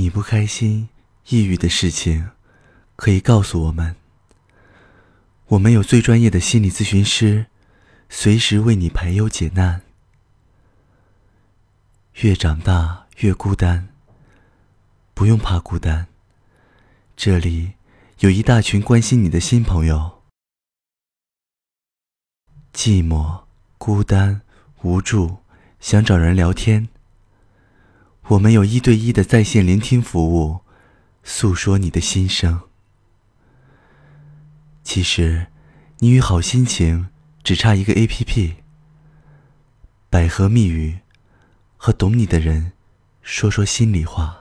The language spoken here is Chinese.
你不开心、抑郁的事情，可以告诉我们。我们有最专业的心理咨询师，随时为你排忧解难。越长大越孤单，不用怕孤单，这里有一大群关心你的新朋友。寂寞、孤单、无助，想找人聊天。我们有一对一的在线聆听服务，诉说你的心声。其实，你与好心情只差一个 A.P.P。百合密语，和懂你的人说说心里话。